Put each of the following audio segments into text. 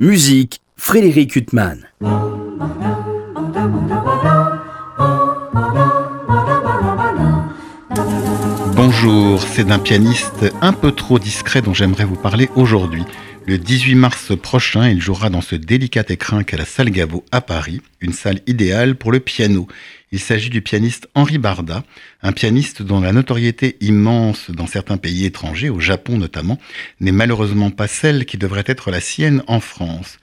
Musique, Frédéric Huttman. Bonjour, c'est d'un pianiste un peu trop discret dont j'aimerais vous parler aujourd'hui. Le 18 mars prochain, il jouera dans ce délicat écrin qu'est la salle Gaveau à Paris, une salle idéale pour le piano. Il s'agit du pianiste Henri Barda, un pianiste dont la notoriété immense dans certains pays étrangers, au Japon notamment, n'est malheureusement pas celle qui devrait être la sienne en France.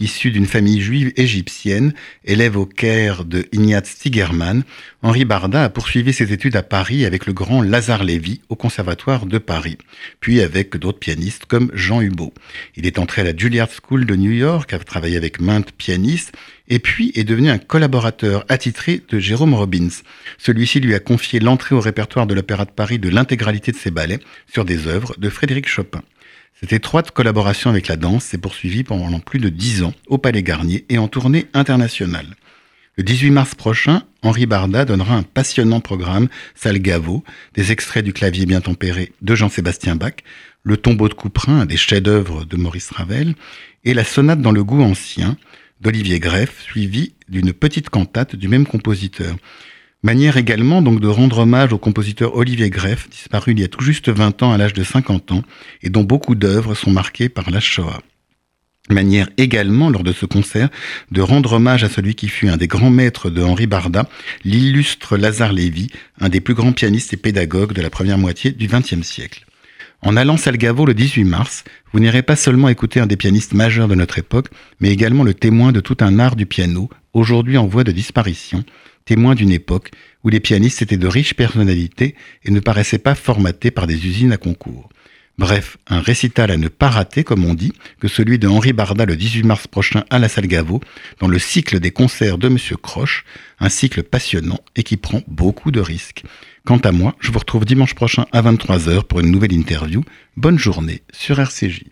Issu d'une famille juive égyptienne, élève au Caire de Ignaz Stigerman, Henri Barda a poursuivi ses études à Paris avec le grand Lazare Lévy au Conservatoire de Paris, puis avec d'autres pianistes comme Jean Hubot. Il est entré à la Juilliard School de New York, a travaillé avec maintes pianistes, et puis est devenu un collaborateur attitré de Jérôme Robbins. Celui-ci lui a confié l'entrée au répertoire de l'Opéra de Paris de l'intégralité de ses ballets sur des œuvres de Frédéric Chopin. Cette étroite collaboration avec la danse s'est poursuivie pendant plus de dix ans au Palais Garnier et en tournée internationale. Le 18 mars prochain, Henri Barda donnera un passionnant programme Salgavo, des extraits du clavier bien tempéré de Jean-Sébastien Bach, le tombeau de Couperin, des chefs-d'œuvre de Maurice Ravel, et la sonate dans le goût ancien d'Olivier Greff, suivie d'une petite cantate du même compositeur. Manière également donc de rendre hommage au compositeur Olivier Greff, disparu il y a tout juste 20 ans à l'âge de 50 ans, et dont beaucoup d'œuvres sont marquées par la Shoah. Manière également, lors de ce concert, de rendre hommage à celui qui fut un des grands maîtres de Henri Barda, l'illustre Lazare Lévy, un des plus grands pianistes et pédagogues de la première moitié du XXe siècle. En allant Salgavo le 18 mars, vous n'irez pas seulement écouter un des pianistes majeurs de notre époque, mais également le témoin de tout un art du piano, aujourd'hui en voie de disparition, témoin d'une époque où les pianistes étaient de riches personnalités et ne paraissaient pas formatés par des usines à concours. Bref, un récital à ne pas rater, comme on dit, que celui de Henri Barda le 18 mars prochain à la salle Gaveau, dans le cycle des concerts de Monsieur Croche, un cycle passionnant et qui prend beaucoup de risques. Quant à moi, je vous retrouve dimanche prochain à 23h pour une nouvelle interview. Bonne journée sur RCJ.